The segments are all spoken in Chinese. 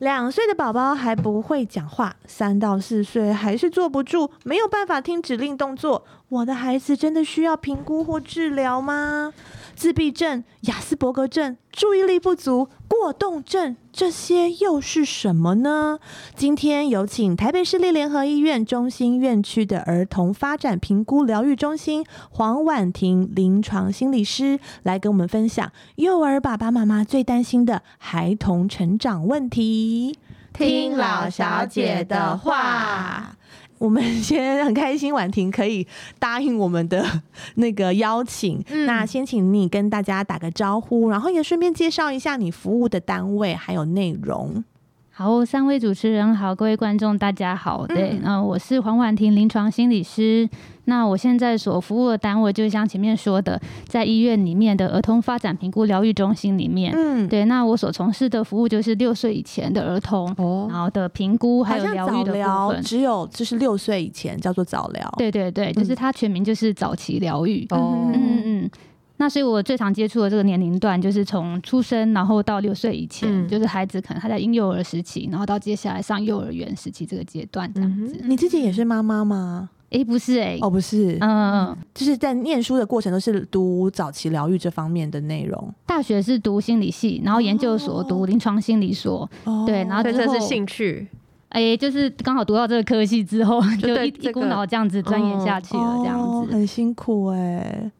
两岁的宝宝还不会讲话，三到四岁还是坐不住，没有办法听指令动作。我的孩子真的需要评估或治疗吗？自闭症、雅斯伯格症、注意力不足、过动症，这些又是什么呢？今天有请台北市立联合医院中心院区的儿童发展评估疗愈中心黄婉婷临床心理师来跟我们分享幼儿爸爸妈妈最担心的孩童成长问题。听老小姐的话。我们先很开心，婉婷可以答应我们的那个邀请。那先请你跟大家打个招呼，然后也顺便介绍一下你服务的单位还有内容。好，三位主持人好，各位观众大家好。对，嗯我是黄婉婷，临床心理师。那我现在所服务的单位，就像前面说的，在医院里面的儿童发展评估疗愈中心里面。嗯，对。那我所从事的服务就是六岁以前的儿童，然后的评估还有疗愈的部分。只有就是六岁以前叫做早疗。对对对，就是它全名就是早期疗愈。哦，嗯嗯。那所以，我最常接触的这个年龄段，就是从出生然后到六岁以前，就是孩子可能他在婴幼儿时期，然后到接下来上幼儿园时期这个阶段这样子。你自己也是妈妈吗？哎，不是哎，哦，不是，嗯嗯，就是在念书的过程都是读早期疗愈这方面的内容。大学是读心理系，然后研究所读临床心理所，对，然后这是兴趣。哎，就是刚好读到这个科系之后，就一一股脑这样子钻研下去了，这样子很辛苦哎。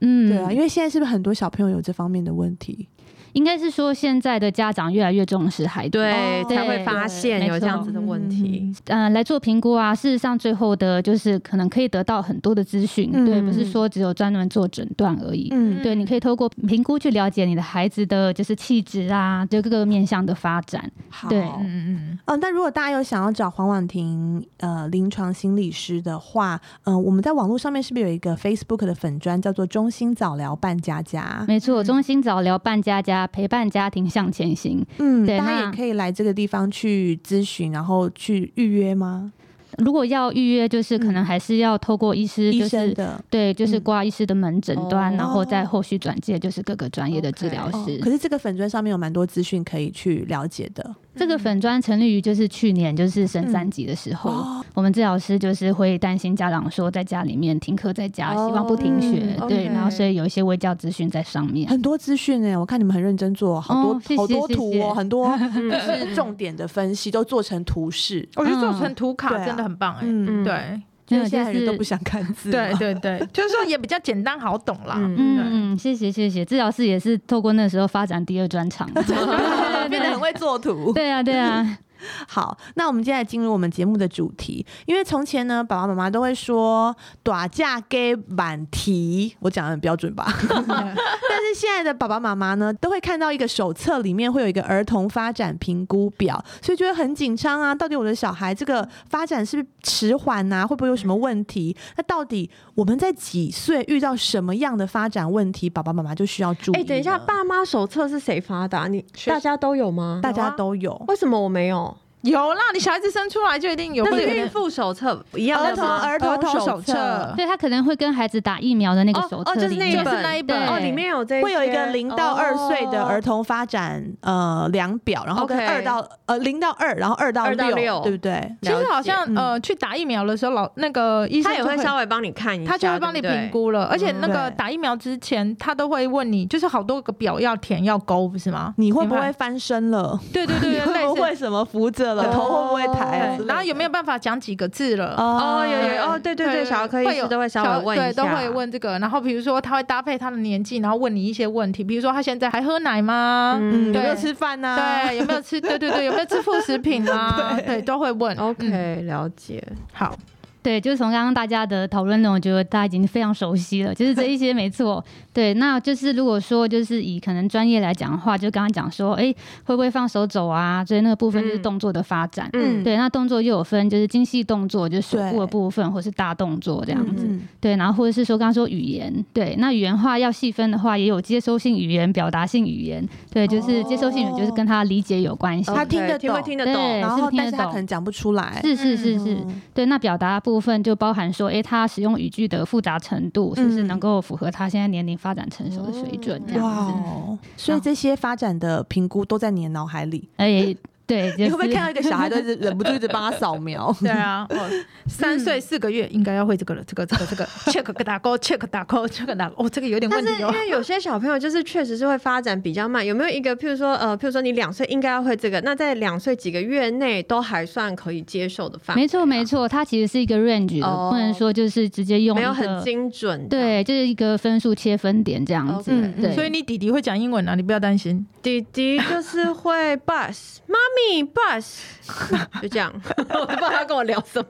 嗯，对啊，因为现在是不是很多小朋友有这方面的问题？应该是说，现在的家长越来越重视孩子，对，才会发现有这样子的问题。嗯，来做评估啊，事实上最后的就是可能可以得到很多的资讯，对，不是说只有专门做诊断而已。嗯，对，你可以透过评估去了解你的孩子的就是气质啊，就各个面向的发展。对，嗯嗯嗯。哦，那如果大家有想要找黄婉婷呃临床心理师的话，嗯，我们在网络上面是不是有一个 Facebook 的粉砖叫做中心早疗伴家家？没错，中心早疗伴家家。陪伴家庭向前行，嗯，大家也可以来这个地方去咨询，然后去预约吗？如果要预约，就是可能还是要透过医师，就是对，就是挂医师的门诊端，然后再后续转介，就是各个专业的治疗师。可是这个粉砖上面有蛮多资讯可以去了解的。这个粉砖成立于就是去年就是升三级的时候，我们治疗师就是会担心家长说在家里面停课在家，希望不停学，对，然后所以有一些微教资讯在上面，很多资讯哎，我看你们很认真做，好多好多图哦，很多 就是重点的分析都做成图示，我觉得做成图卡真的很棒哎，嗯对。因为现在人都不想看字，对对对，就是说也比较简单好懂啦。嗯嗯，谢谢谢谢，治疗师也是透过那时候发展第二专长，变得很会做图。对啊对啊。好，那我们接下来进入我们节目的主题。因为从前呢，爸爸妈妈都会说“短嫁给满题”，我讲的很标准吧？但是现在的爸爸妈妈呢，都会看到一个手册，里面会有一个儿童发展评估表，所以觉得很紧张啊。到底我的小孩这个发展是不是迟缓啊？会不会有什么问题？那到底我们在几岁遇到什么样的发展问题，爸爸妈妈就需要注意？哎，等一下，爸妈手册是谁发的？你大家都有吗？大家都有，为什么我没有？有啦，你小孩子生出来就一定有。那是孕妇手册一样的吗？儿童手册，对他可能会跟孩子打疫苗的那个手册，就是那一本，哦，里面有这，会有一个零到二岁的儿童发展呃量表，然后跟二到呃零到二，然后二到六，对不对？其实好像呃去打疫苗的时候，老那个医生他也会稍微帮你看一下，他就会帮你评估了。而且那个打疫苗之前，他都会问你，就是好多个表要填要勾，不是吗？你会不会翻身了？对对对，会不会什么扶着了？头会不会抬？然后有没有办法讲几个字了？哦，有有哦，对对对，小儿科医师都会稍微问一下，对，都会问这个。然后比如说他会搭配他的年纪，然后问你一些问题，比如说他现在还喝奶吗？嗯，有没有吃饭呢？对，有没有吃？对对对，有没有吃副食品啊？对，都会问。OK，了解。好。对，就是从刚刚大家的讨论呢，我觉得大家已经非常熟悉了。就是这一些 没错。对，那就是如果说就是以可能专业来讲的话，就刚刚讲说，哎，会不会放手走啊？所以那个部分就是动作的发展。嗯，对，那动作又有分，就是精细动作，就是手部的部分，或是大动作这样子。对，然后或者是说刚刚说语言，对，那语言话要细分的话，也有接收性语言、表达性语言。对，就是接收性语言就是跟他理解有关系，他听得懂，听得懂，然后但是他可能讲不出来。是是是是，对，那表达部。部分就包含说，哎，他使用语句的复杂程度是不是能够符合他现在年龄发展成熟的水准？这样子，所以这些发展的评估都在你的脑海里。哎。对，就是、你会不会看到一个小孩都是忍不住一直帮他扫描？对啊，哦，三岁四个月应该要会这个了，这个这个这个 check 打勾 check 打勾 check 打勾，哦，这个有点问题但是因。为有些小朋友就是确实是会发展比较慢，有没有一个譬如说呃，譬如说你两岁应该要会这个，那在两岁几个月内都还算可以接受的范围，没错没错，它其实是一个 range 的，哦不能说就是直接用没有很精准。，对，就是一个分数切分点这样子。对，所以你弟弟会讲英文啊，你不要担心。弟弟就是会 bus，妈咪 bus，就这样，我都不知道他跟我聊什么。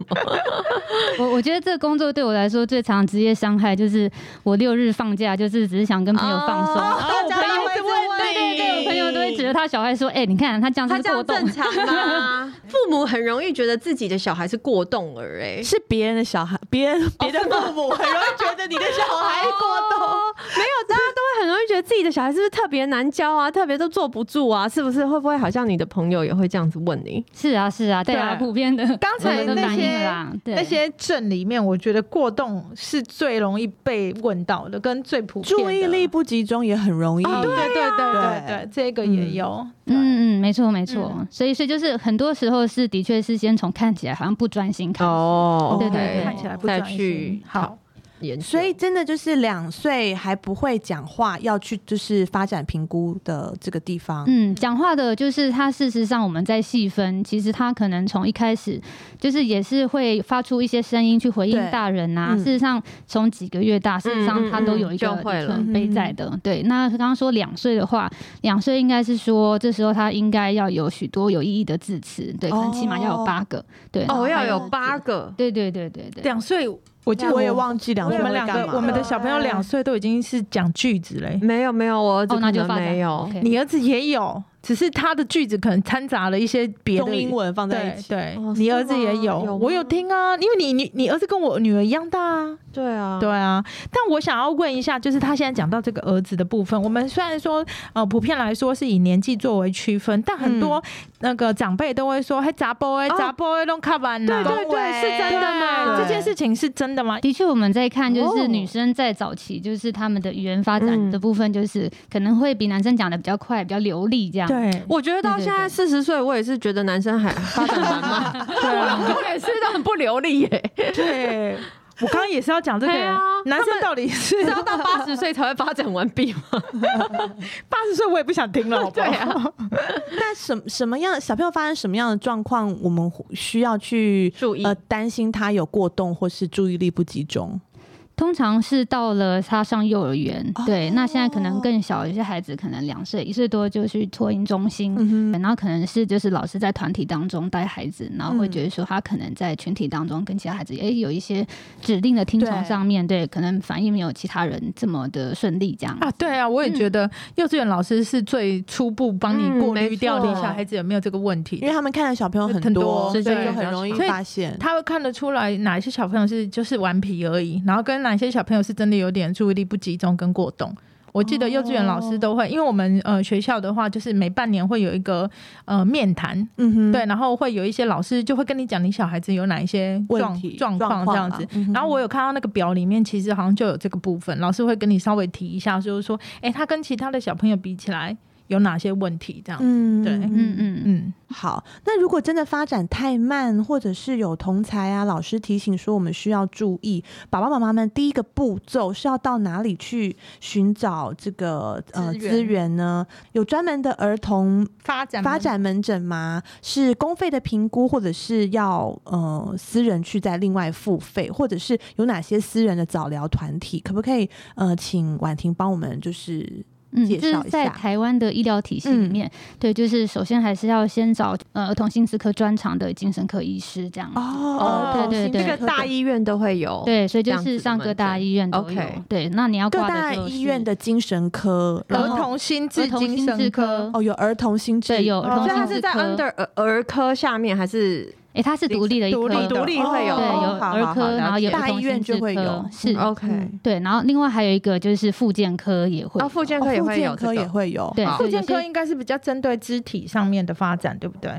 我我觉得这个工作对我来说最长的职业伤害就是我六日放假，就是只是想跟朋友放松。哦大家都会问对对对，我朋友都会指着他小孩说：“哎、你看他这样他这是过动。样正常吗？父母很容易觉得自己的小孩是过动儿，哎，是别人的小孩，别人别的父母很容易觉得你的小孩过动。哦没有，大家都会很容易觉得自己的小孩是不是特别难教啊，特别都坐不住啊，是不是？会不会好像你的朋友也会这样子问你？是啊是啊，对啊，对普遍的刚才那些那些症里面，我觉得过动是最容易被问到的，跟最普遍的注意力。不集中也很容易。对对对对对对，这个也有。对嗯嗯，没错没错，嗯所以所以就是很多时候是的确是先从看起来好像不专心开始。哦对对对看起来不再专心去好。研究所以真的就是两岁还不会讲话，要去就是发展评估的这个地方。嗯，讲话的就是他，事实上我们在细分，其实他可能从一开始就是也是会发出一些声音去回应大人呐、嗯事实上从几个月大，事实上他都有一个就会了准备在的。对，那刚刚说两岁的话，两岁应该是说这时候他应该要有许多有意义的字词，对，可能起码要有八个。对，哦，要有八个，对对对对对。两岁，我记得我也忘记两岁我们两会干嘛，个我们的小朋友两岁都已经是讲句子嘞。没有没有，我儿子哦，那可能就没有。你儿子也有，只是他的句子可能掺杂了一些别的中英文放在一起。对你儿子也有，有我有听啊，因为你你你儿子跟我女儿一样大啊。对啊，对啊，但我想要问一下，就是他现在讲到这个儿子的部分，我们虽然说呃普遍来说是以年纪作为区分，但很多那个长辈都会说，嘿杂波哎哦。杂波哎弄卡完了，对对对，是真的吗？对。这件事情是真的吗？的确，我们在看就是哦。女生在早期，就是他们的语言发展嗯的部分，就是可能会比男生讲的比较快、比较流利这样。对。我觉得到现在四十岁，我也是觉得男生还发展蛮慢，对啊，我也是都很不流利耶，对。我刚刚也是要讲这个对啊，男生到底是是要到八十岁才会发展完毕吗？八十岁，我也不想听了，好不好？那什什么样小朋友发生什么样的状况，我们需要去注意呃担心他有过动或是注意力不集中？通常是到了他上幼儿园，哦。对，那现在可能更小，有些孩子可能两岁、一岁多就去托婴中心。嗯然后可能是就是老师在团体当中带孩子，然后会嗯觉得说他可能在群体当中跟其他孩子诶有一些指定的听从上面对，可能反应没有其他人这么的顺利这样。啊，对啊，我也觉得幼稚园老师是最初步帮你嗯过滤没掉你错小孩子有没有这个问题。因为他们看的小朋友很很多，所以对就很容易发现。他会看得出来哪一些小朋友是就是顽皮而已，然后跟哪些小朋友是真的有点注意力不集中跟过动。我记得幼稚园老师都会，因为我们呃学校的话，就是每半年会有一个呃面谈，嗯哼，对，然后会有一些老师就会跟你讲你小孩子有哪一些状状况这样子。然后我有看到那个表里面，其实好像就有这个部分，老师会跟你稍微提一下，就是说，哎，他跟其他的小朋友比起来有哪些问题这样。嗯对嗯嗯嗯，嗯，好，那如果真的发展太慢，或者是有同才啊，老师提醒说我们需要注意，爸爸妈妈们第一个步骤是要到哪里去寻找这个呃资源源呢？有专门的儿童发展发展门诊吗？是公费的评估，或者是要呃私人去再另外付费，或者是有哪些私人的早疗团体？可不可以呃请婉婷帮我们就是介绍一下。是在台湾的医疗体系里嗯。面，对，就是首先还是要先找呃儿童心智科专长的精神科医师这样子。哦对对对这个大医院都会有，对，所以就是上各大医院都有。OK 对，那你要各挂的就是大医院的精神科，儿童心智精神科。科，哦有儿童心智。对，有儿哦童所以它是在心智科。under 儿儿科下面还是哎，它是独立的一科，独立独立会有？对，有哦好好好儿科，然后有大医院就会有是。OK，嗯对，然后另外还有一个就是复健科也会哦，有，复健科也哦会有复健科也，会有，对，好对有些复健科应该是比较针对肢体上面的发展，对不对？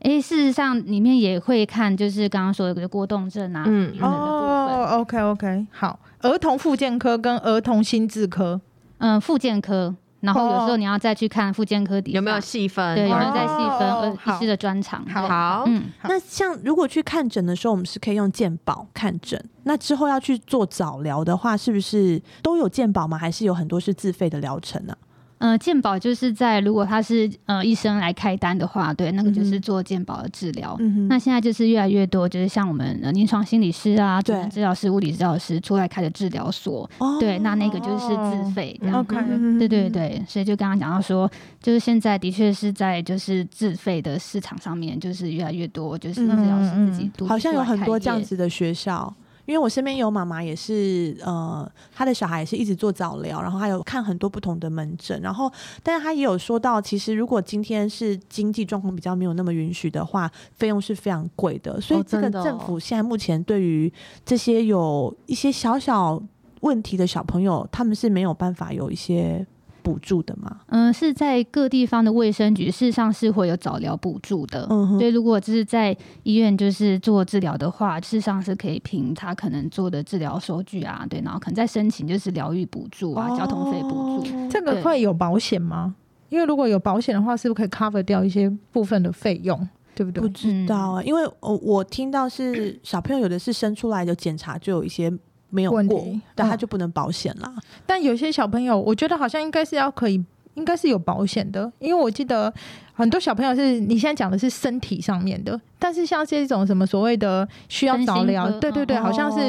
哎，事实上里面也会看，就是刚刚说的过动症啊，嗯。哦，OK OK，好，儿童复健科跟儿童心智科，嗯，复健科，然后有时哦候你要再去看附健科底有没有细分？对有没有再细分呃好医师的专长？好好，嗯，那像如果去看诊的时候，我们是可以用健保看诊。那之后要去做早疗的话，是不是都有健保吗？还是有很多是自费的疗程呢、呃，健保就是在如果他是呃医生来开单的话，对，那个就是做健保的治疗。嗯，那现在就是越来越多，就是像我们呃临床心理师啊、主治疗师、物理治疗师出来开的治疗所，哦对，那那个就是自费这样。OK 嗯对对对，所以就刚刚讲到说，就是现在的确是在就是自费的市场上面，就是越来越多，就是治疗师自己好像有很多这样子的学校。因为我身边有妈妈也是，呃，她的小孩也是一直做早疗，然后还有看很多不同的门诊，然后，但是她也有说到，其实如果今天是经济状况比较没有那么允许的话，费用是非常贵的。所以哦这个政府现在目前对于这些有一些小小问题的小朋友，他们是没有办法有一些补助的嘛？嗯、是在各地方的卫生局，事实上是会有早疗补助的。嗯哼所以如果就是在医院就是做治疗的话，事实上是可以凭他可能做的治疗收据啊，对，然后可能再申请就是疗愈补助啊、交通费补助。哦这个会有保险吗？因为如果有保险的话，是不是可以 cover 掉一些部分的费用？对不对不？知道啊、因为我我听到是小朋友有的是生出来的检查就有一些没有过问题，但他嗯就不能保险啦。但有些小朋友，我觉得好像应该是要可以，应该是有保险的，因为我记得很多小朋友是你现在讲的是身体上面的，但是像这种什么所谓的需要早疗科，对对对，好像是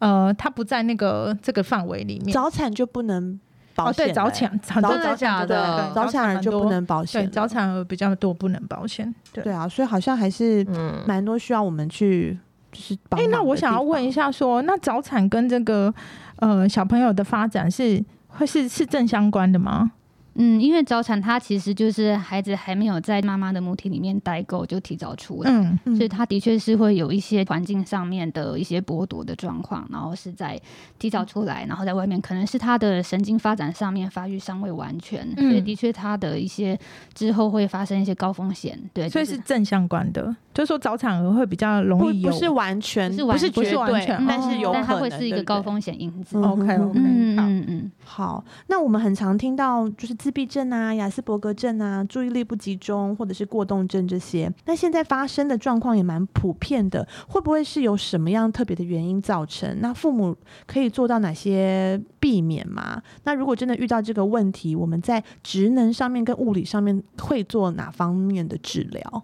哦呃，他不在那个这个范围里面。早产就不能保哦，险、对，早产很多真的早产的早产儿就不能保险了。对早产儿比较多不能保险。对对啊，所以好像还是嗯，蛮多需要我们去就是帮哎、忙的那我想要问一下，下说那早产跟这个呃小朋友的发展是会是是正相关的吗？嗯，因为早产它其实就是孩子还没有在妈妈的母体里面待够就提早出来。嗯，嗯所以它的确是会有一些环境上面的一些剥夺的状况，然后是在提早出来，然后在外面可能是他的神经发展上面发育尚未完全，嗯所以的确他的一些之后会发生一些高风险，对，所以是正相关的，就是说早产儿会比较容易有不不是完全不是完不是完全但是有可能，但它会是一个高风险因子。嗯 OK OK，嗯。嗯嗯，好，那我们很常听到就是自闭症啊、雅斯伯格症啊、注意力不集中或者是过动症这些。那现在发生的状况也蛮普遍的，会不会是有什么样特别的原因造成？那父母可以做到哪些避免吗？那如果真的遇到这个问题，我们在职能上面跟物理上面会做哪方面的治疗？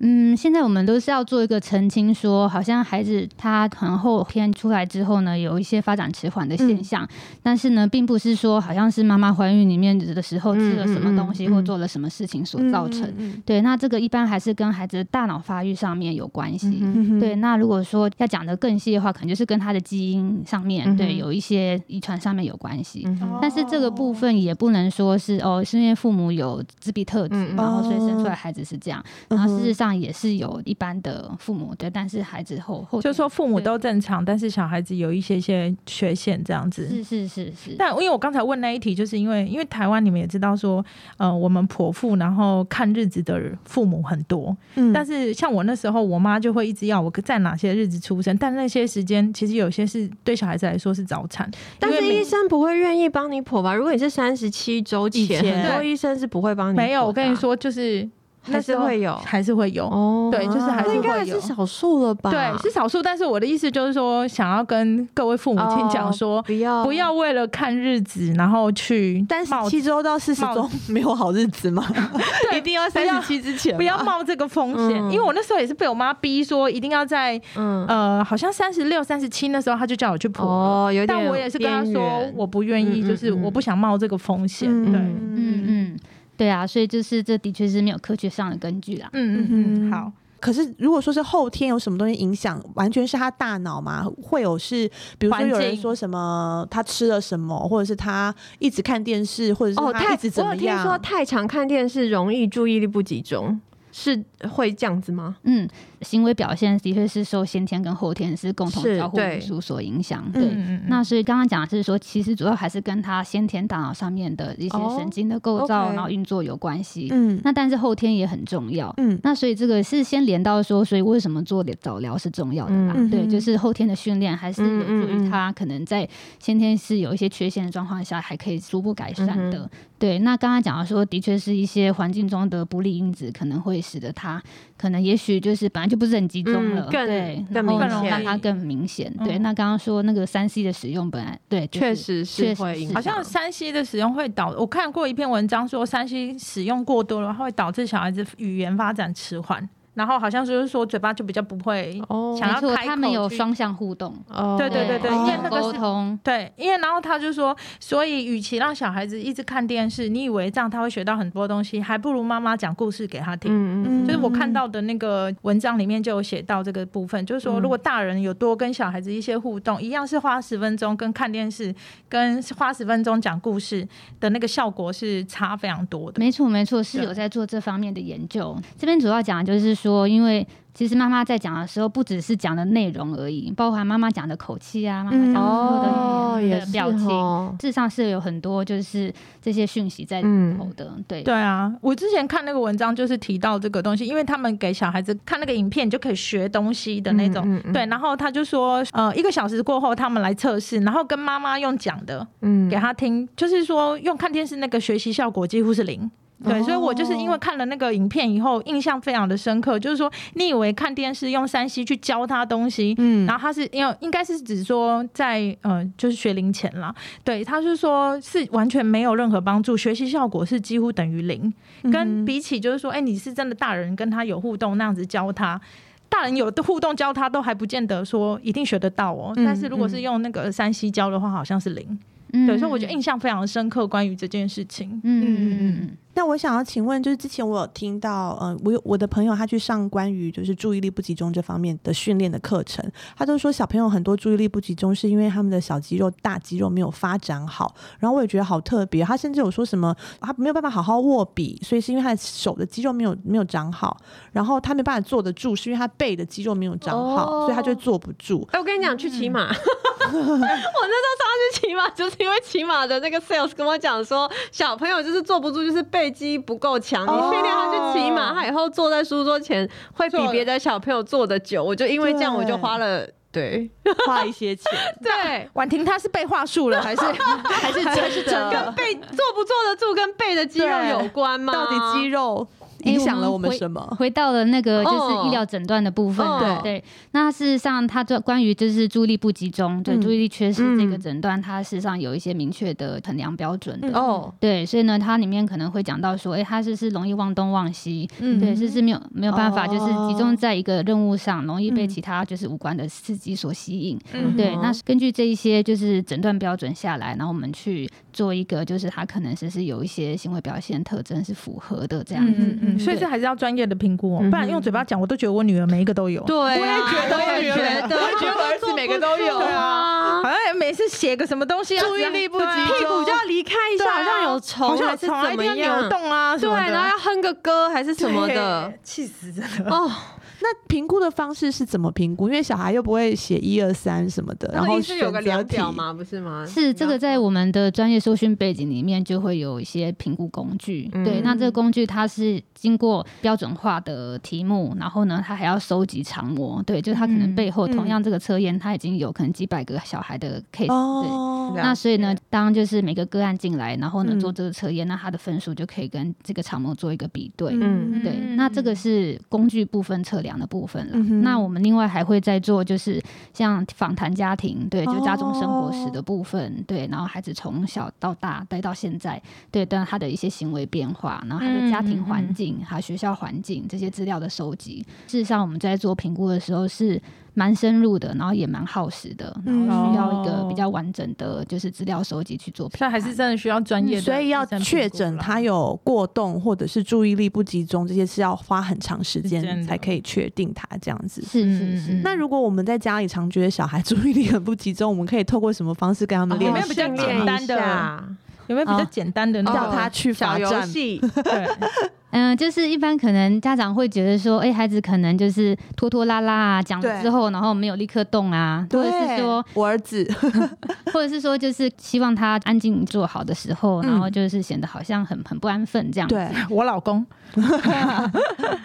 嗯，现在我们都是要做一个澄清说好像孩子他可能后天出来之后呢，有一些发展迟缓的现象，但是呢，并不是说好像是妈妈怀孕里面的时候吃了什么东西、或做了什么事情所造成。嗯对，那这个一般还是跟孩子的大脑发育上面有关系。对，那如果说要讲的更细的话，可能就是跟他的基因上面，嗯对，有一些遗传上面有关系。嗯但是这个部分也不能说是哦，是因为父母有自闭特质，然后所以生出来孩子是这样。嗯然后事实上也是有一般的父母对，但是孩子后后就是说父母都正常，但是小孩子有一些些缺陷这样子。是是是是，但因为我刚才问那一题，就是因为因为台湾你们也知道说，呃，我们剖腹然后看日子的父母很多，嗯但是像我那时候，我妈就会一直要我在哪些日子出生，但那些时间其实有些是对小孩子来说是早产，但是医生不会愿意帮你剖吧？如果你是三十七周前，前很多医生是不会帮你。没有，我跟你说，就是那还是会有还是会有。哦对就是还是那应该会有还是少数了吧？对，是少数，但是我的意思就是说，想要跟各位父母亲讲说，不要不要为了看日子，然后去但是冒七周到四十冒周 没有好日子吗？一定要三十七之前吗，不要冒这个风险，嗯因为我那时候也是被我妈逼说一定要在嗯呃，好像三十六、三十七那时候，她就叫我去剖了。哦，有点但我也是跟她边说，我不愿意，嗯嗯就是嗯我不想冒这个风险。嗯对，嗯嗯嗯，对啊，所以就是这的确是没有科学上的根据啦。嗯嗯嗯嗯，好。可是如果说是后天有什么东西影响，完全是他大脑嘛？会有是，比如说有人境说什么他吃了什么，或者是他一直看电视，或者是哦，太他一直怎我有听么样？说太常看电视容易注意力不集中，是会这样子吗？嗯，行为表现的确是受先天跟后天是共同交互因素所影响。嗯对，那所以刚刚讲的是说，其实主要还是跟他先天大脑上面的一些哦神经的构造然后运作有关系。嗯那但是后天也很重要。嗯那所以这个是先连到说，所以为什么做早疗是重要的啦？对，就是后天的训练还是有助于他可能在先天是有一些缺陷的状况下，还可以逐步改善的。嗯对，那刚刚讲到说，的确是一些环境中的不利因子，可能会使得他可能也许就是本来就不是很集中了，嗯更对，更然后明显让它更明显。对，嗯那刚刚说那个三 C 的使用本来对，就是确实是是会影响，好像三 C 的使用会导，我看过一篇文章说三 C 使用过多的话会导致小孩子语言发展迟缓，然后好像就是说嘴巴就比较不会哦没错，想要开他们有双向互动，哦对对对对因为那个沟是通。对，因为然后他就说，所以与其让小孩子一直看电视，你以为这样他会学到很多东西，还不如妈妈讲故事给他听。嗯嗯就是我看到的那个文章里面就有写到这个部分，就是说，嗯如果大人有多跟小孩子一些互动，一样是花十分钟跟看电视，跟花十分钟讲故事的那个效果是差非常多的。没错，没错，是有在做这方面的研究。这边主要讲的就是说，因为其实妈妈在讲的时候，不只是讲的内容而已，包含妈妈讲的口气啊，妈妈讲的所有的表情，哦事实上是有很多就是这些讯息在里头的。对，对啊，我之前看那个文章就是提到这个东西，因为他们给小孩子看那个影片，就可以学东西的那种。嗯嗯嗯对，然后他就说，呃，一个小时过后他们来测试，然后跟妈妈用讲的嗯给他听，就是说用看电视那个学习效果几乎是零。对，哦所以我就是因为看了那个影片以后，印象非常的深刻。就是说，你以为看电视用山西去教他东西，嗯然后他是因为应该是指说在呃就是学龄前啦，对，他是说是完全没有任何帮助，学习效果是几乎等于零。跟比起就是说，哎、你是真的大人跟他有互动那样子教他。大人有的互动教他都还不见得说一定学得到哦，嗯但是如果是用那个山西教的话，好像是零。嗯对，所以我觉得印象非常深刻，关于这件事情。嗯嗯嗯嗯那我想要请问，就是之前我有听到，呃，我有我的朋友他去上关于就是注意力不集中这方面的训练的课程，他都说小朋友很多注意力不集中是因为他们的小肌肉、大肌肉没有发展好。然后我也觉得好特别，他甚至有说什么他没有办法好好握笔，所以是因为他的手的肌肉没有没有长好，然后他没办法坐得住，是因为他背的肌肉没有长好，哦所以他就坐不住。哎、我跟你讲，去骑马。我那时候上去骑马，就是因为骑马的那个 sales 跟我讲说，小朋友就是坐不住，就是背肌不够强。你训练他去骑马，他以后坐在书桌前会比别的小朋友坐的久。我就因为这样，我就花了 对花一些钱，对。婉婷她是背话术了，还是还是 还是真跟？背坐不坐得住跟背的肌肉有关吗？到底肌肉诶影响了我们什么？回到了那个就是哦医疗诊断的部分啊，哦对。那事实上，它这关于就是注意力不集中，对嗯注意力缺失这个嗯诊断，它事实上有一些明确的衡量标准的。哦，对，所以呢，它里面可能会讲到说，哎、它是是容易忘东忘西？嗯对，是是没有没有办法，就是集中哦在一个任务上，容易被嗯其他就是无关的刺激所吸引。嗯对，嗯那根据这一些就是诊断标准下来，然后我们去做一个，就是他可能是是有一些行为表现特征是符合的这样子。嗯嗯，所以对这还是要专业的评估哦，嗯不然用嘴巴讲，我都觉得我女儿每一个都有。对啊，我也觉得我也觉得，我也觉得我儿子每个都有对啊。好像每次写个什么东西啊，注意力不集中屁股就要离开一下，好像有虫好像虫啊，一定要怎么样扭？动啊，什对，然后要哼个歌还是什么的对，气死真的。哦。那评估的方式是怎么评估？因为小孩又不会写一二三什么的，然后是有个量表？吗？不是吗？是这个，在我们的专业受训背景里面，就会有一些评估工具。嗯对，那这个工具它是经过标准化的题目，然后呢，它还要收集长模。对，就是它可能背后嗯同样这个测验，它已经有可能几百个小孩的 case。对。哦，了那所以呢，当就是每个个案进来，然后呢嗯做这个测验，那它的分数就可以跟这个长模做一个比对。嗯对，那这个是工具部分测量的部分了。嗯那我们另外还会再做，就是像访谈家庭，对，就家中生活史哦的部分，对，然后孩子从小到大待到现在，对，但他的一些行为变化，然后他的家庭环境、还有学校环境这些资料的收集。事实上，我们在做评估的时候是蛮深入的，然后也蛮耗时的，然后需要一个比较完整的就是资料收集去做评所以判。还是真的需要专业的所以要确诊他有过动或者是注意力不集中，这些是要花很长时间才可以确定他这样子。是是是。那如果我们在家里常觉得小孩 注意力很不集中，我们可以透过什么方式跟他们练习？有没有比较简单的一下有没有比较简单的那叫他去小游罚站？戏？对，嗯、就是一般可能家长会觉得说，哎、孩子可能就是拖拖拉拉啊，讲了之后，然后没有立刻动啊，或者是说，我儿子，或者是说，就是希望他安静坐好的时候，嗯然后就是显得好像很很不安分这样。对，我老公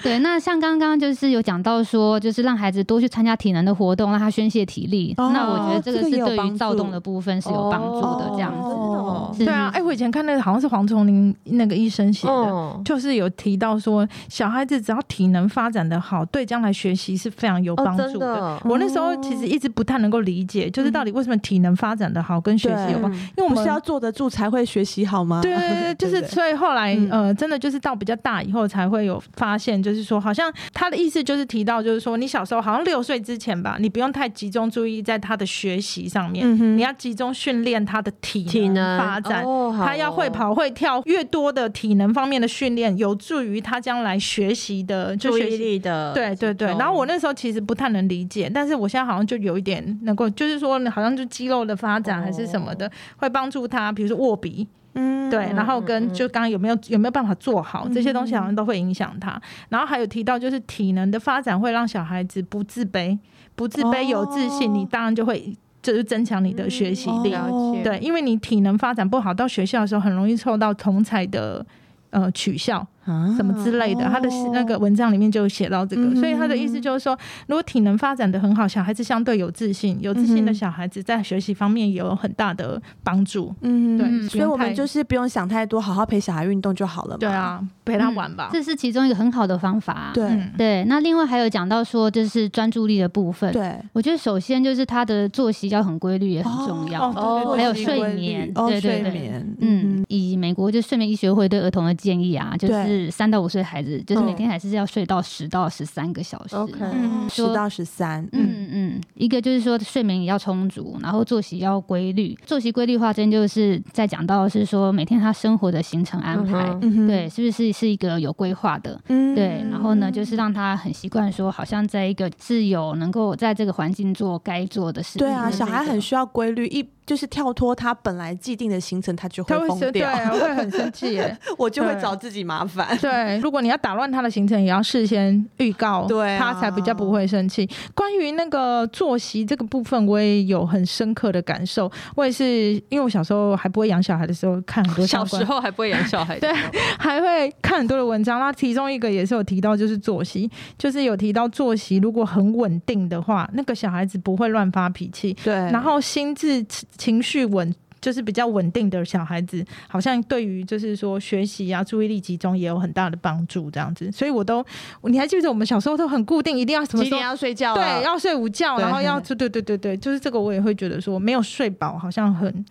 对，那像刚刚就是有讲到说，就是让孩子多去参加体能的活动，让他宣泄体力。哦那我觉得这个是对于躁动的部分是有帮助的，这样子。哦是对啊，哎、我以前看那个好像是黄崇林那个医生写的。哦，就是有提到说，小孩子只要体能发展的好，对将来学习是非常有帮助哦的我那时候其实一直不太能够理解，就是到底为什么体能发展的好跟学习有关？嗯因为我们不是要坐得住才会学习好吗？对 对对，就是所以后来嗯呃，真的就是到比较大以后才会有发现，就是说好像他的意思就是提到，就是说你小时候好像六岁之前吧，你不用太集中注意在他的学习上面，嗯你要集中训练他的体体能发展。他要会跑会跳，越多的体能方面的训练，有助于他将来学习的就注意学习力的，对对对，然后我那时候其实不太能理解，但是我现在好像就有一点能够，就是说好像就肌肉的发展还是什么的，会帮助他，比如说握笔，嗯对，然后跟嗯。就刚刚有没有有没有办法做好这些东西，好像都会影响他。然后还有提到就是体能的发展会让小孩子不自卑，不自卑有自信，哦。你当然就会就是增强你的学习力。对，因为你体能发展不好，到学校的时候很容易受到同才的呃取笑。啊什么之类的，他的哦那个文章里面就有写到这个，嗯所以他的意思就是说，如果体能发展的很好，小孩子相对有自信，有自信的小孩子在学习方面也有很大的帮助。嗯，对所以我们就是不用想太多，好好陪小孩运动就好了嘛。对，啊，陪他玩吧。这是其中一个很好的方法。对嗯对，那另外还有讲到说，就是专注力的部分。对，我觉得首先就是他的作息要很规律，也很重要。哦哦还有睡眠哦，对对对睡眠，嗯，以美国就睡眠医学会对儿童的建议啊，就对是三到五岁孩子，就是每嗯天还是要睡到十到十三个小时。十到十三，嗯嗯嗯，一个就是说睡眠也要充足，然后作息要规律。作息规律化，真就是在讲到是说每天他生活的行程安排，对，，是不是是一个有规划的？嗯对，然后呢，就是让他很习惯说，好像在一个自由能够在这个环境做该做的事情。对啊，小孩很需要规律，一就是跳脱他本来既定的行程，他就会疯掉，啊，会很生气耶。我就会找自己麻烦。对，如果你要打乱他的行程，也要事先预告，对啊他才比较不会生气。关于那个作息这个部分，我也有很深刻的感受。我也是因为我小时候还不会养小孩的时候，看很多小时候还不会养小孩，对，还会看很多的文章，那其中一个也是有提到，就是作息，就是有提到作息如果很稳定的话，那个小孩子不会乱发脾气，对，然后心智情绪稳。就是比较稳定的小孩子，好像对于就是说学习啊、注意力集中也有很大的帮助，这样子。所以我都，你还记不记得我们小时候都很固定，一定要什么时候要睡觉了？对，要睡午觉，然后要对对对对对，就是这个我也会觉得说没有睡饱，好像很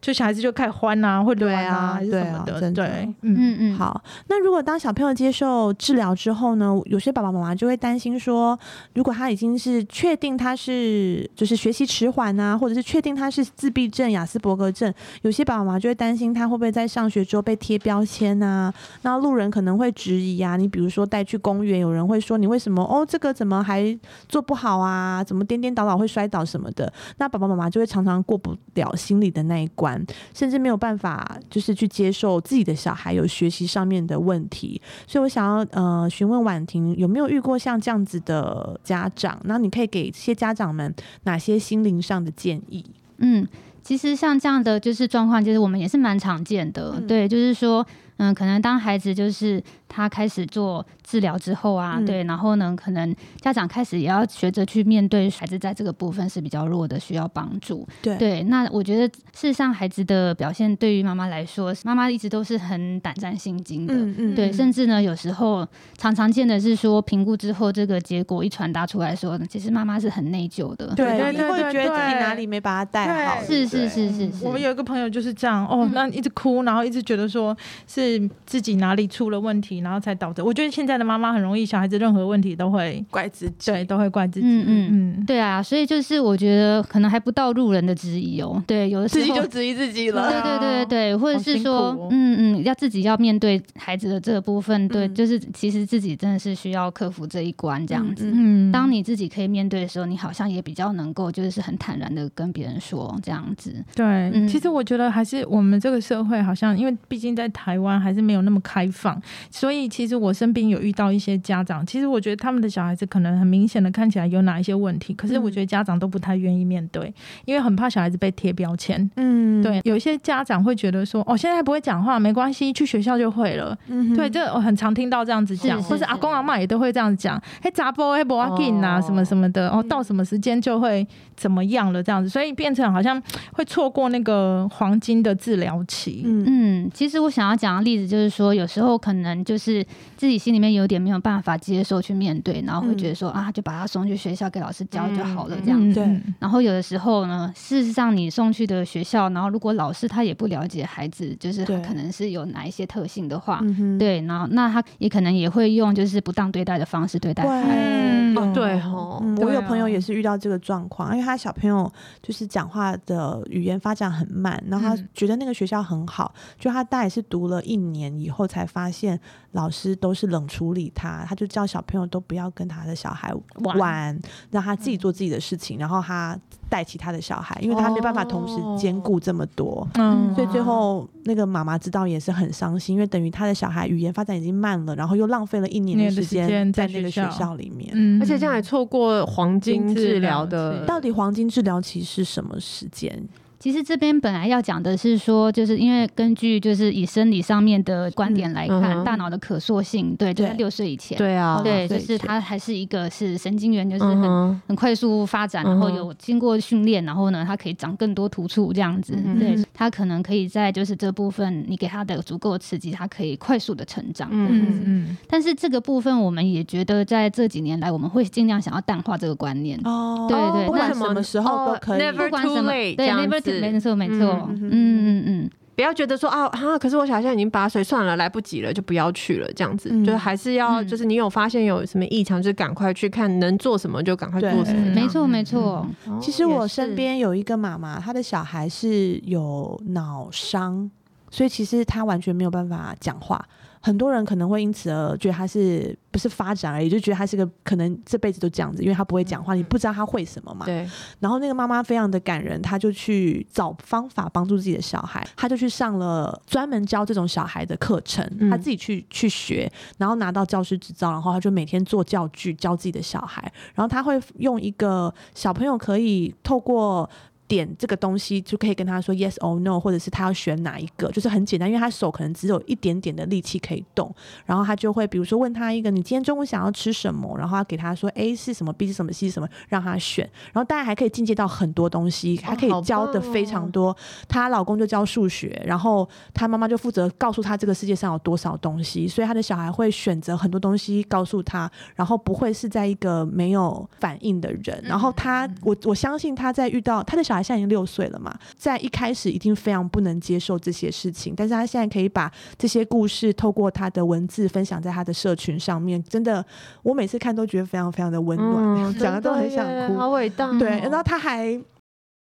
就小孩子就开始欢啊，会乱对啊还是什么的，对啊的对，嗯。嗯嗯，好，那如果当小朋友接受治疗之后呢，有些爸爸妈妈就会担心说，如果他已经是确定他是就是学习迟缓啊，或者是确定他是自闭症、雅斯伯格症，有些爸爸妈妈就会担心他会不会在上学之后被贴标签啊？那路人可能会质疑啊，你比如说带去公园，有人会说你为什么哦这个怎么还做不好啊？怎么颠颠倒倒会摔倒什么的？那爸爸妈妈就会常常过不了心里的那一关。甚至没有办法就是去接受自己的小孩有学习上面的问题，所以我想要呃询问婉婷有没有遇过像这样子的家长？那你可以给这些家长们哪些心灵上的建议？嗯，其实像这样的就是状况，就是我们也是蛮常见的。嗯对，就是说，嗯，可能当孩子就是他开始做治疗之后啊，嗯。对，然后呢，可能家长开始也要学着去面对孩子在这个部分是比较弱的，需要帮助。对。对，那我觉得事实上孩子的表现对于妈妈来说，妈妈一直都是很胆战心惊的。嗯嗯对，甚至呢，有时候常常见的是说，评估之后这个结果一传达出来说，其实妈妈是很内疚的。对，对你会觉得自己哪里没把他带好，是是是是是，我们有一个朋友就是这样哦嗯，那一直哭，然后一直觉得说是自己哪里出了问题，然后才导致。我觉得现在的妈妈很容易，小孩子任何问题都会怪自己。对都会怪自己。嗯嗯嗯，对啊，所以就是我觉得可能还不到路人的质疑哦。对，有的时候自己就质疑自己了。对对对对，或者是说，哦嗯嗯，要自己要面对孩子的这个部分，对，嗯就是其实自己真的是需要克服这一关，这样子。嗯嗯当你自己可以面对的时候，你好像也比较能够，就是很坦然的跟别人说这样子。对，嗯其实我觉得还是我们这个社会好像，因为毕竟在台湾湾还是没有那么开放，所以其实我身边有遇到一些家长，其实我觉得他们的小孩子可能很明显的看起来有哪一些问题，可是我觉得家长都不太愿意面对，因为很怕小孩子被贴标签。嗯，对，有一些家长会觉得说，哦，现在不会讲话没关系，去学校就会了。嗯对，这我很常听到这样子讲，是是或是阿公阿妈也都会这样子讲，嘿，杂波嘿，不要紧啊，哦什么什么的，哦，到什么时间就会怎么样了，这样子，所以变成好像会错过那个黄金的治疗期。嗯嗯，其实我想要讲的例子就是说，有时候可能就是自己心里面有点没有办法接受去面对，然后会觉得说、啊，就把他送去学校给老师教就好了嗯这样子。对嗯然后有的时候呢，事实上你送去的学校，然后如果老师他也不了解孩子，就是他可能是有哪一些特性的话，对，然后那他也可能也会用就是不当对待的方式对待孩子。嗯，哦对哦我有朋友也是遇到这个状况，因为他小朋友就是讲话的语言发展很慢，然后他嗯觉得那个学校很好，就他大概是读了一年以后才发现老师都是冷处理他，他就叫小朋友都不要跟他的小孩玩玩，让他自己做自己的事情，然后他带其他的小孩，因为他没办法同时兼顾这么多。嗯所以最后那个妈妈知道也是很伤心，因为等于他的小孩语言发展已经慢了，然后又浪费了一年年的的时间在在那个学学校校里面。嗯而且这样还错过黄金治疗的到底黄金治疗期是什么时间？其实这边本来要讲的是说，就是因为根据就是以生理上面的观点来看，嗯嗯大脑的可塑性，对，就在对。六岁以前，对啊，对，就是它还是一个是神经元，就是很、嗯很快速发展，然后有经过训练，然后呢，它可以长更多突触这样子。嗯对，它可能可以在就是这部分你给它的足够的刺激，它可以快速的成长。嗯嗯嗯。但是这个部分我们也觉得在这几年来，我们会尽量想要淡化这个观念。哦。对对不管什么时候都可以。不管什么，对这样，never 没错没错，嗯嗯嗯嗯。不要觉得说啊啊，可是我小孩现在已经八岁，算了，来不及了，就不要去了，这样子，嗯。就是还是要，嗯。就是你有发现有什么异常，就赶快去看能做什么就赶快做什么，没错没错，哦其实我身边有一个妈妈，她的小孩是有脑伤，所以其实她完全没有办法讲话。很多人可能会因此而觉得他是不是发展而已，就觉得他是个可能这辈子都这样子，因为他不会讲话，你不知道他会什么嘛。对，然后那个妈妈非常的感人，她就去找方法帮助自己的小孩，她就去上了专门教这种小孩的课程，嗯她自己去去学，然后拿到教师执照，然后她就每天做教具教自己的小孩，然后她会用一个小朋友可以透过。点这个东西就可以跟他说 yes or no，或者是他要选哪一个，就是很简单，因为他手可能只有一点点的力气可以动，然后他就会比如说问他一个你今天中午想要吃什么，然后他给他说 A 是什么，B 是什么，C 是什么，让他选，然后大家还可以进阶到很多东西，还可以教的非常多。她老公就教数学，然后她妈妈就负责告诉他这个世界上有多少东西，所以她的小孩会选择很多东西告诉他，然后不会是在一个没有反应的人。然后他，我我相信他在遇到他的小孩现在已经六岁了嘛，在一开始一定非常不能接受这些事情，但是他现在可以把这些故事透过他的文字分享在他的社群上面，真的，我每次看都觉得非常非常的温暖，讲的都很想哭。好伟大哦，对，然后他还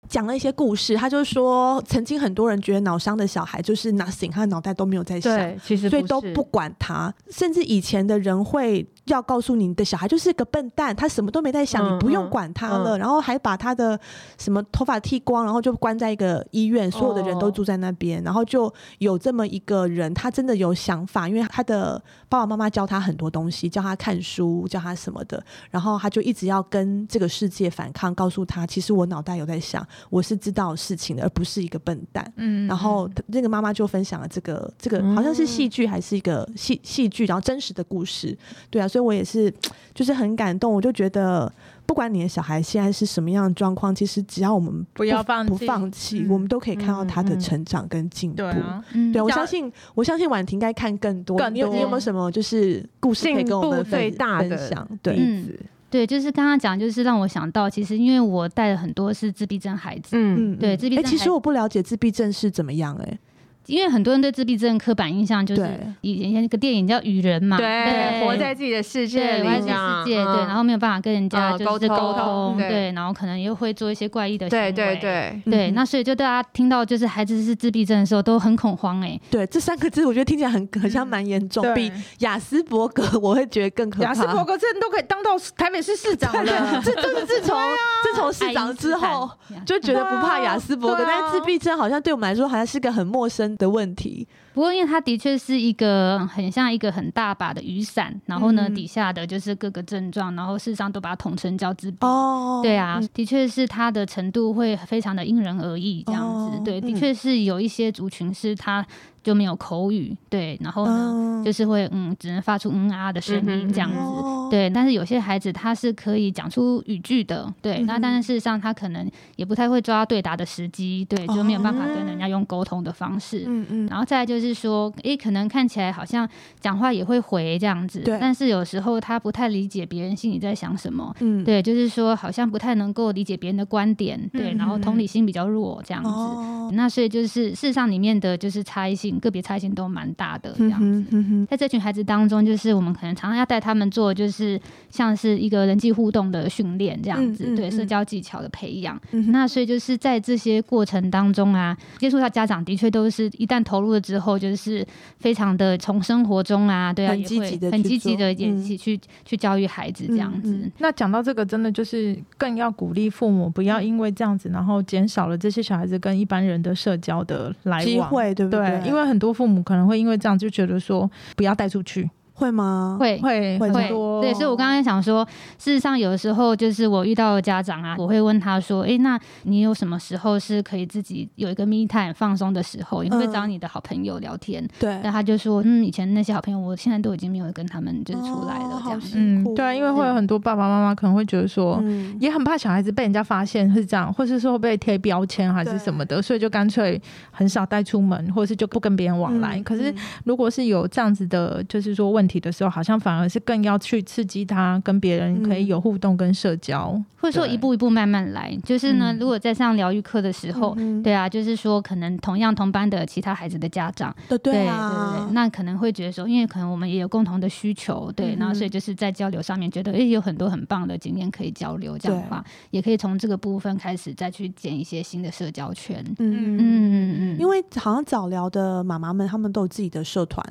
讲了一些故事，他就说，曾经很多人觉得脑伤的小孩就是 nothing，他的脑袋都没有在想，对，其实所以都不管他，甚至以前的人会要告诉你，的小孩就是个笨蛋，他什么都没在想，嗯你不用嗯管他了，然后还把他的什么头发剃光，然后就关在一个医院，所有的人都哦住在那边，然后就有这么一个人，他真的有想法，因为他的爸爸妈妈教他很多东西，教他看书，教他什么的，然后他就一直要跟这个世界反抗，告诉他，其实我脑袋有在想，我是知道事情的，而不是一个笨蛋。嗯然后那个妈妈就分享了这个这个好像是戏剧还是一个戏戏剧，然后真实的故事，对啊，所以我也是 就是很感动，我就觉得不管你的小孩现在是什么样的状况，其实只要我们不要放不放弃，嗯我们都可以看到他的成长跟进步。对啊，嗯对，我相信，我相信婉婷应该看更多。更你有你有没有什么就是故事可以跟我们步最分大的分享？对，嗯对，就是刚刚讲，就是让我想到，其实因为我带了很多是自闭症孩子，嗯，对自闭症欸其实我不了解自闭症是怎么样、哎，因为很多人对自闭症刻板印象就是以前那个电影叫《雨人》嘛，对，活在自己的世界对，里，活在自己世界，对，然后没有办法跟人家嗯就是沟沟通通，对。对，然后可能又会做一些怪异的行为，对对对，对，嗯那所以就大家听到就是孩子是自闭症的时候都很恐慌哎、对这三个字，我觉得听起来很很像蛮严重，对。比雅斯伯格我会觉得更可怕。雅斯伯格症都可以当到台北市市长了，这就是自从、自从市长之后，就觉得不怕雅斯伯格，但是自闭症好像对我们来说好像是个很陌生生的问题。不过，因为它的确是一个很像一个很大把的雨伞，然后呢，嗯。底下的就是各个症状，然后事实上都把它统称叫自闭。哦，对啊，的确是它的程度会非常的因人而异，这样子。哦对，的嗯。确是有一些族群是它就没有口语，对，然后呢，嗯。就是会嗯，只能发出嗯啊的声音这样子。哦。对，但是有些孩子他是可以讲出语句的，对，那但是事实上他可能也不太会抓对答的时机，对，就没有办法跟人家用沟通的方式。嗯嗯，然后再来就是说，诶，可能看起来好像讲话也会回这样子，对但是有时候他不太理解别人心里在想什么，嗯，对，就是说好像不太能够理解别人的观点，对，嗯然后同理心比较弱这样子。哦，那所以就是事实上里面的就是差异性，个别差异性都蛮大的这嗯样子。在这群孩子当中，就是我们可能常常要带他们做，就是像是一个人际互动的训练这样子，对社交技巧的培养。嗯那所以就是在这些过程当中啊，接触到家长的确都是一旦投入了之后，就是非常的从生活中啊，对啊，很积极的很积极的一起去、去教育孩子这样子。嗯那讲到这个，真的就是更要鼓励父母不要因为这样子，然后减少了这些小孩子跟一般人的社交的来往。机会对不对，因为很多父母可能会因为这样就觉得说不要带出去，会吗？会会会多对，所以我刚刚想说，事实上有的时候就是我遇到的家长啊，我会问他说：“诶，那你有什么时候是可以自己有一个 me time 放松的时候？你会不会找你的好朋友聊天？”对，那他就说：“嗯，以前那些好朋友，我现在都已经没有跟他们就是出来了这样。嗯，对，因为会有很多爸爸妈妈可能会觉得说。嗯也很怕小孩子被人家发现是这样，或是说被贴标签还是什么的，所以就干脆很少带出门，或者是就不跟别人往来。嗯可是嗯如果是有这样子的，就是说问题的时候，好像反而是更要去刺激他跟别人可以有互动跟社交。或者说一步一步慢慢来。就是呢，嗯如果在上疗愈课的时候，嗯对啊，就是说可能同样同班的其他孩子的家长，对对对啊，对，那可能会觉得说，因为可能我们也有共同的需求，对，嗯然后所以就是在交流上面觉得，诶，有很多很棒的经验可以交流，这样的话，也可以从这个部分开始再去建一些新的社交圈。嗯嗯嗯嗯，因为好像早疗的妈妈们，他们都有自己的社团，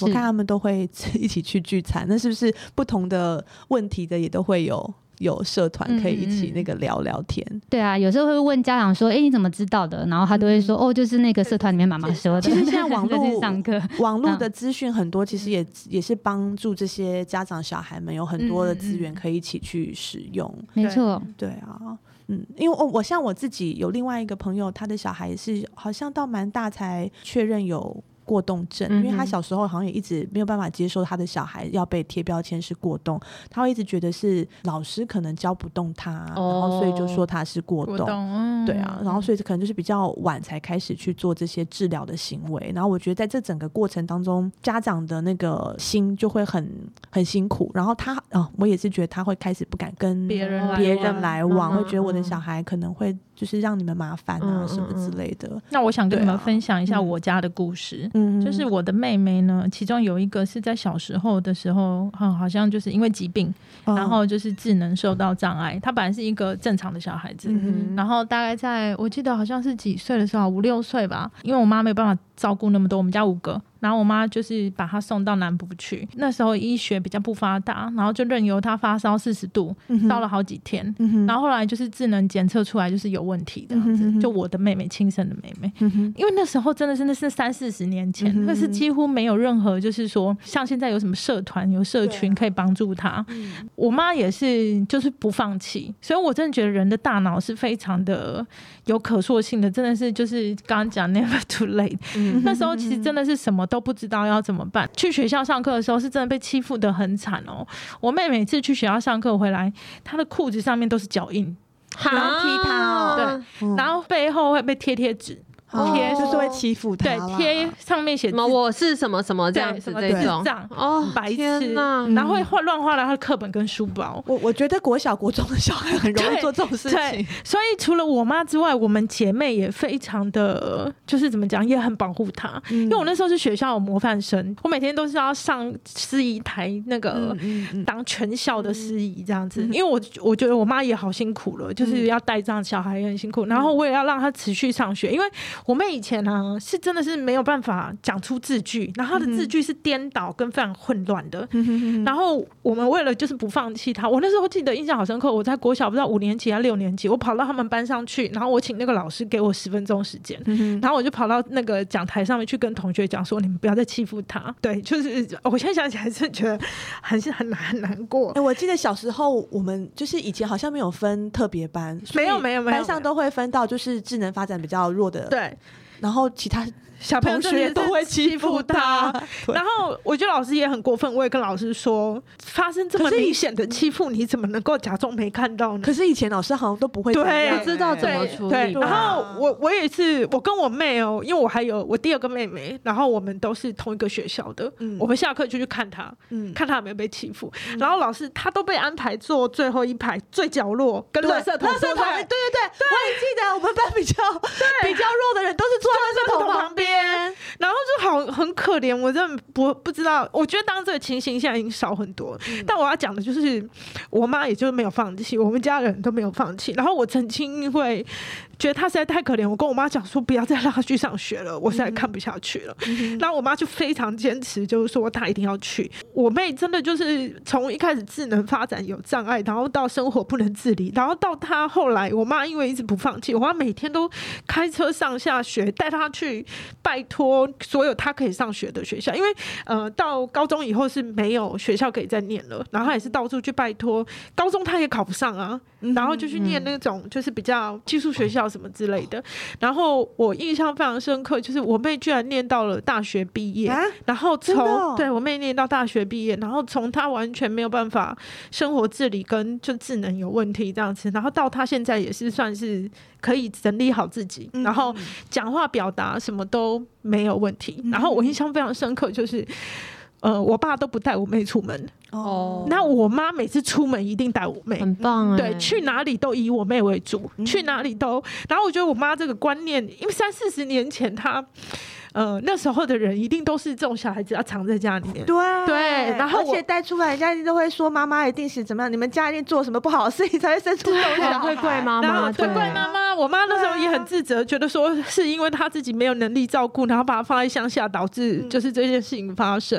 我看他们都会 一起去聚餐。那是不是不同的问题的也都会有有社团可以一起那个聊聊天？对啊，有时候会问家长说，诶，你怎么知道的？然后他都会说，哦，就是那个社团里面妈妈说的。其实现在网 络上课，网络的资讯很多，其实也也是帮助这些家长小孩们有很多的资源可以一起去使用。没错，对啊，嗯，因为哦，我像我自己有另外一个朋友，他的小孩是好像到蛮大才确认有过动症，因为他小时候好像也一直没有办法接受他的小孩要被贴标签是过动，他会一直觉得是老师可能教不动他，然后所以就说他是过动。对啊，然后所以可能就是比较晚才开始去做这些治疗的行为，然后我觉得在这整个过程当中，家长的那个心就会很很辛苦，然后他啊、我也是觉得他会开始不敢跟别人来别往人来往，嗯会觉得我的嗯。小孩可能会就是让你们麻烦啊嗯什么嗯之类的。那我想跟你们分享一下嗯我家的故事。嗯，就是我的妹妹呢，其中有一个是在小时候的时候，嗯，好像就是因为疾病，嗯然后就是智能受到障碍。她本来是一个正常的小孩子，嗯然后大概在我记得好像是几岁的时候，五六岁吧，因为我妈没有办法照顾那么多，我们家五个，然后我妈就是把她送到南部去。那时候医学比较不发达，然后就任由她发烧四十度，哼。烧了，好几天。然后后来就是智能检测出来就是有问题这样子，嗯哼嗯哼。就我的妹妹亲生的妹妹，因为那时候真的真的是三四十年前，嗯那是几乎没有任何就是说像现在有什么社团有社群可以帮助她。嗯。我妈也是就是不放弃，所以我真的觉得人的大脑是非常的有可塑性的，真的是就是刚刚讲 never too late。嗯那时候其实真的是什么都不知道要怎么办。去学校上课的时候是真的被欺负的很惨哦。我妹每次去学校上课回来，她的裤子上面都是脚印，然后踢他哦对，嗯然后背后会被贴贴纸，哦贴就是会欺负他对，贴上面写什么我是什么什么这样子么这种。智障哦，白痴，哪！然后会画乱画了他的课本跟书包。我我觉得国小国中的小孩很容易做这种事对。情，，所以除了我妈之外，我们姐妹也非常的，就是怎么讲，也很保护她。因因为我那时候是学校有模范生，我每天都是要上司仪台那个。嗯嗯嗯。当全校的司仪这样子，嗯。因为我我觉得我妈也好辛苦了，就是要带这样小孩也很辛苦，然后我也要让她持续上学，因为我妹以前呢、是真的是没有办法讲出字句，然后她的字句是颠倒跟非常混乱的。然后我们为了就是不放弃她，我那时候记得印象好深刻。我在国小不知道五年级还六年级，我跑到他们班上去，然后我请那个老师给我十分钟时间，然后我就跑到那个讲台上面去跟同学讲说：“你们不要再欺负她。”对，就是我现在想起来是觉得很是很难很难过哎、。我记得小时候我们就是以前好像没有分特别班，没有没有没有班上都会分到就是智能发展比较弱的，，对，然后其他小朋友同学都会欺负他。然后我觉得老师也很过分，我也跟老师说，发生这么可是以明显的欺负，你怎么能够假装没看到呢？可是以前老师好像都不会对。不知道怎么哎处对，理对。然后啊我我也是，我跟我妹哦，因为我还有我第二个妹妹，然后我们都是同一个学校的，嗯。我们下课就去看她，嗯。看她有没有被欺负。然后老师她都被安排坐最后一排最角落，跟对垃圾桶垃圾桶，坐在对？对对，我也记得我们班比较比较弱的人都是坐在垃圾桶旁边，然后就好很可怜，我真的不不知道。我觉得当这个情形现在已经少很多，嗯但我要讲的就是，我妈也就没有放弃，我们家人都没有放弃。然后我曾经因为觉得他实在太可怜，我跟我妈讲说不要再让他去上学了，我实在看不下去了。然后我妈就非常坚持，就是说她一定要去。我妹真的就是从一开始智能发展有障碍，然后到生活不能自理，然后到她后来，我妈因为一直不放弃，我妈每天都开车上下学，带她去拜托所有她可以上学的学校，因为呃到高中以后是没有学校可以再念了，然后她也是到处去拜托，高中她也考不上啊，然后就去念那种就是比较技术学校什么之类的。然后我印象非常深刻，就是我妹居然念到了大学毕业，啊然后从、哦对我妹念到大学毕业，然后从她完全没有办法生活自理跟就智能有问题这样子，然后到她现在也是算是可以整理好自己，嗯然后讲话表达什么都没有问题。然后我印象非常深刻，就是。呃，我爸都不带我妹出门，哦。那我妈每次出门一定带我妹，很棒欸，对，去哪里都以我妹为主，去哪里都。然后我觉得我妈这个观念，因为三四十年前她，呃，那时候的人一定都是这种小孩子要藏在家里面。对对然后我而且带出来，人家一定都会说妈妈一定是怎么样，你们家一定做什么不好的事情才会生出这种小孩。会怪妈妈，对对怪妈妈，我妈那时候也很自责，觉得说是因为她自己没有能力照顾，然后把她放在乡下，导致就是这件事情发生。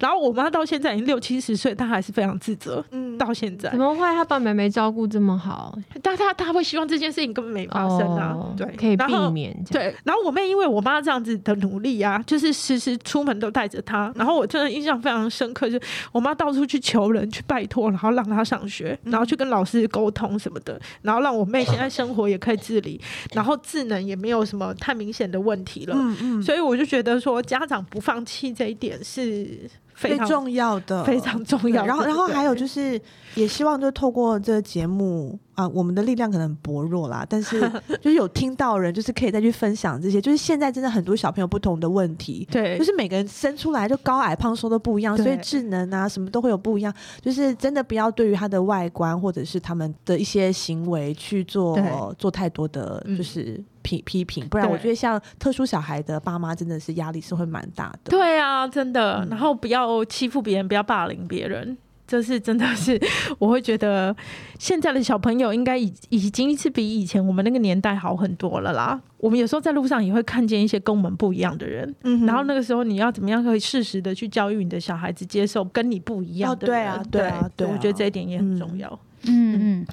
然后我妈到现在已经六七十岁，她还是非常自责，嗯到现在怎。么会她把妹妹照顾这么好？但她她会希望这件事情根本没发生啊，哦对，可以避免。对，然后我妹因为我妈这样子的努力啊，就是时时出门都带着他，然后我真的印象非常深刻，就是我妈到处去求人、去拜托，然后让他上学，然后去跟老师沟通什么的，然后让我妹现在生活也可以自理，然后智能也没有什么太明显的问题了。嗯嗯，所以我就觉得说，家长不放弃这一点是非常最重要的，非常重要然后，然后还有就是，也希望就透过这个节目啊，我们的力量可能很薄弱啦，但是 就是有听到人，就是可以再去分享这些，就是现在真的很多小朋友不同的问题。对，就是每个人生出来就高矮胖瘦都不一样，所以智能啊什么都会有不一样。就是真的不要对于他的外观或者是他们的一些行为去做做太多的嗯就是批批评，不然我觉得像特殊小孩的爸妈真的是压力是会蛮大的。对啊，真的。嗯然后不要欺负别人，不要霸凌别人。这是真的是，我会觉得现在的小朋友应该已已经是比以前我们那个年代好很多了啦。我们有时候在路上也会看见一些跟我们不一样的人，嗯然后那个时候你要怎么样可以适时的去教育你的小孩子接受跟你不一样的人？哦对啊对啊对啊我觉得这一点也很重要。嗯嗯，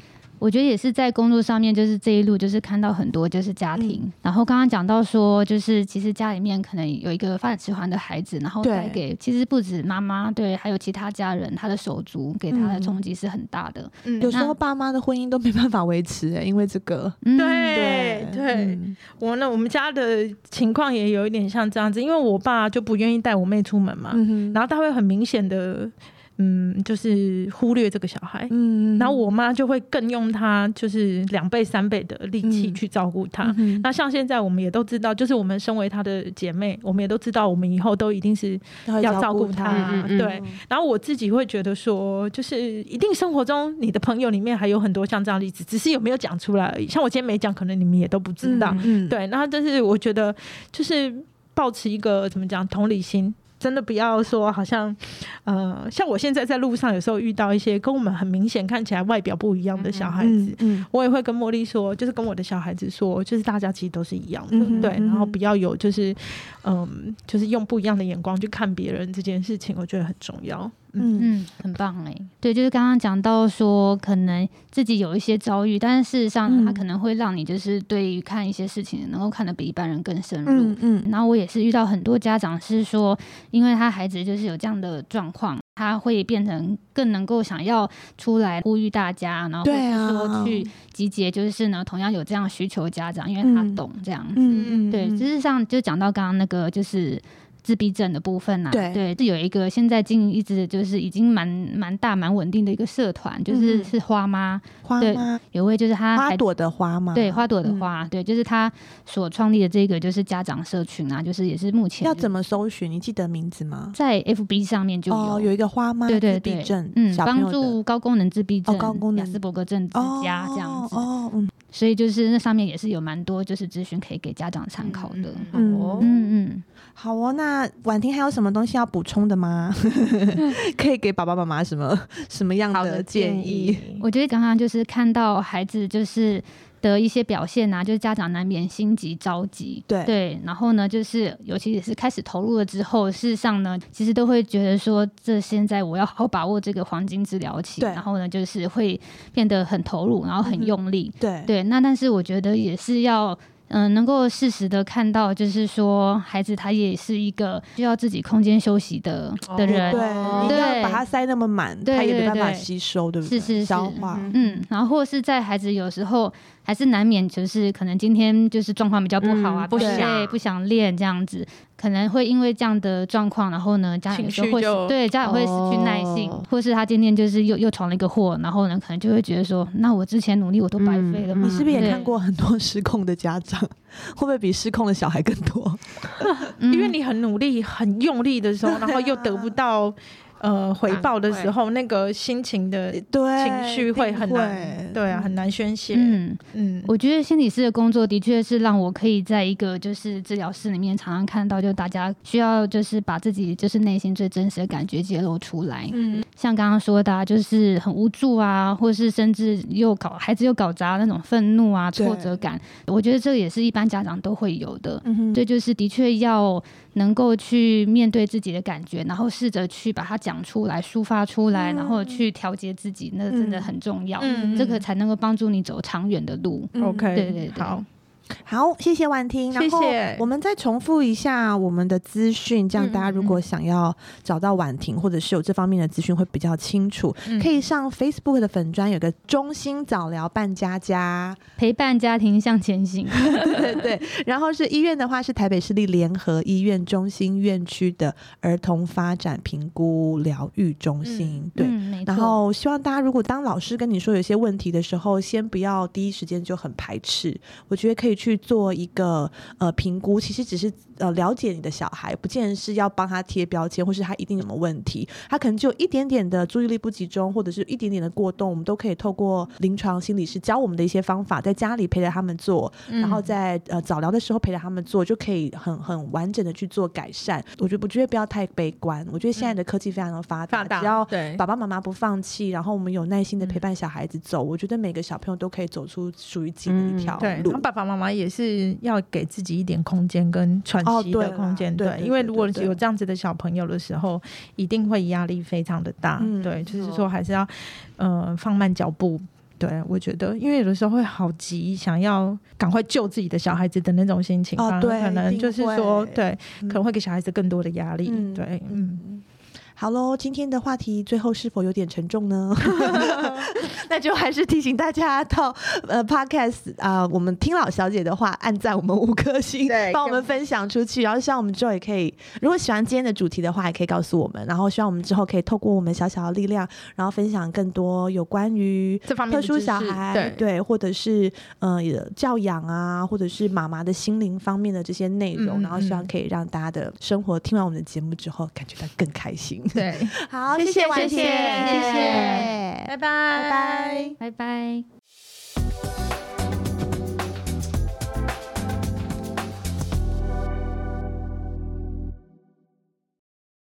我觉得也是在工作上面，就是这一路就是看到很多就是家庭，嗯然后刚刚讲到说，就是其实家里面可能有一个发展迟缓的孩子，然后带给其实不止妈妈，对，还有其他家人，他的手足给他的嗯。冲击是很大的。嗯。有时候爸妈的婚姻都没办法维持、欸，因为这个。嗯，对对，嗯。我呢，我们家的情况也有一点像这样子，因为我爸就不愿意带我妹出门嘛，嗯，然后他会很明显的，嗯，就是忽略这个小孩。嗯然后我妈就会更用她就是两倍三倍的力气嗯去照顾她。嗯那像现在我们也都知道，就是我们身为她的姐妹，我们也都知道，我们以后都一定是要照顾他，她。嗯嗯嗯对，然后我自己会觉得说，就是一定生活中你的朋友里面还有很多像这样的例子，只是有没有讲出来而已。像我今天没讲，可能你们也都不知道。嗯，对，然后但是我觉得就是保持一个怎么讲同理心。真的不要说好像，呃，像我现在在路上有时候遇到一些跟我们很明显看起来外表不一样的小孩子，嗯嗯我也会跟茉莉说，就是跟我的小孩子说，就是大家其实都是一样的，对，然后不要有就是，嗯，就是用不一样的眼光去看别人这件事情，我觉得很重要。嗯。嗯，很棒哎、对，就是刚刚讲到说，可能自己有一些遭遇，但是事实上嗯。它可能会让你就是对于看一些事情能够看得比一般人更深入。嗯嗯。然后我也是遇到很多家长是说，因为他孩子就是有这样的状况，他会变成更能够想要出来呼吁大家，然后或对啊是说去集结，就是呢同样有这样需求的家长，因为他嗯。懂这样子。嗯嗯，对，嗯事实上就讲到刚刚那个就是。自闭症的部分呐、对对，是有一个现在经营一直就是已经蛮蛮大蛮稳定的一个社团，就是、是花妈，对花妈？有位就是他还花朵的花吗？对花朵的嗯花，对，就是他所创立的这个就是家长社群啊，就是也是目前要怎么搜寻？你记得名字吗？在 FB 上面就有、哦，有一个花妈对对自闭对症，嗯，帮助高功能自闭症、高功能雅斯伯格症之家这样子，哦，哦嗯所以就是那上面也是有蛮多就是资讯可以给家长参考的。嗯哦嗯嗯，好哦，那婉婷还有什么东西要补充的吗？可以给爸爸妈妈什么什么样的建议，我觉得刚刚就是看到孩子就是的一些表现啊，就是家长难免心急着急，对。对，然后呢，就是尤其是开始投入了之后，事实上呢，其实都会觉得说，这现在我要好好把握这个黄金治疗期，然后呢，就是会变得很投入，然后很用力，对。对，那但是我觉得也是要。嗯，能够适时的看到，就是说，孩子他也是一个需要自己空间休息的的人，对，哦。你要对。把他塞那么满，对他也没办法吸收，对不对？是是是。消化，嗯，然后或是在孩子有时候还是难免，就是可能今天就是状况比较不好啊，嗯不累想不想练这样子，可能会因为这样的状况，然后呢，家长有时候会就对家长会失去耐性，哦或是他今天就是又又闯了一个祸，然后呢，可能就会觉得说，那我之前努力我都白费了嗯吗？你是不是也看？过很多失控的家长？会不会比失控的小孩更多？嗯 因为你很努力、很用力的时候，然后又得不到呃回报的时候，那个心情的对，情绪会很难，对啊，很难宣泄。嗯，嗯，我觉得心理师的工作的确是让我可以在一个就是治疗室里面常常看到，就大家需要就是把自己就是内心最真实的感觉揭露出来。嗯，像刚刚说的、啊，就是很无助啊，或是甚至又搞孩子又搞砸那种愤怒啊、挫折感，我觉得这个也是一般家长都会有的。嗯哼，对，就是的确要能够去面对自己的感觉，然后试着去把它讲出来、抒发出来，然后去调节自己，那真的很重要。嗯这个才能够帮助你走长远的路。嗯。OK，对对对。好，好，谢谢婉婷。然后我们再重复一下我们的资讯，这样嗯大家如果想要找到婉婷，或者是有这方面的资讯会比较清楚，嗯可以上 Facebook 的粉砖有个中心早疗伴家家，陪伴家庭向前行。对对对。然后是医院的话是台北市立联合医院中心院区的儿童发展评估疗愈中心，对。嗯，没错。然后希望大家如果当老师跟你说有些问题的时候，先不要第一时间就很排斥，我觉得可以去做一个呃评估，其实只是呃了解你的小孩，不见得是要帮他贴标签，或是他一定有什么问题，他可能就有一点点的注意力不集中，或者是一点点的过动，我们都可以透过临床心理师教我们的一些方法，在家里陪着他们做，然后在呃早疗的时候陪着他们做，就可以很很完整的去做改善。我觉得我觉得不要太悲观，我觉得现在的科技非常的发达，只要爸爸妈妈不放弃，然后我们有耐心的陪伴小孩子走，我觉得每个小朋友都可以走出属于自己的一条路。爸爸妈妈也是要给自己一点空间跟喘息的空间，对对因为如果有这样子的小朋友的时候，一定会压力非常的大，嗯对，就是说还是要呃放慢脚步。对，我觉得，因为有的时候会好急，想要赶快救自己的小孩子的那种心情，反而哦对可能就是说，对，嗯可能会给小孩子更多的压力。嗯对，嗯，好喽，今天的话题最后是否有点沉重呢？那就还是提醒大家到呃 Podcast 啊、我们听老小姐的话，按赞我们五颗星，对帮我们分享出去。然后希望我们之后也可以，如果喜欢今天的主题的话，也可以告诉我们。然后希望我们之后可以透过我们小小的力量，然后分享更多有关于这方面特殊小孩对或者是呃教养啊，或者是妈妈的心灵方面的这些内容，然后希望嗯可以让大家的生活听完我们的节目之后，感觉到更开心。对，好，谢谢，谢谢，谢谢，拜拜，拜拜，拜拜。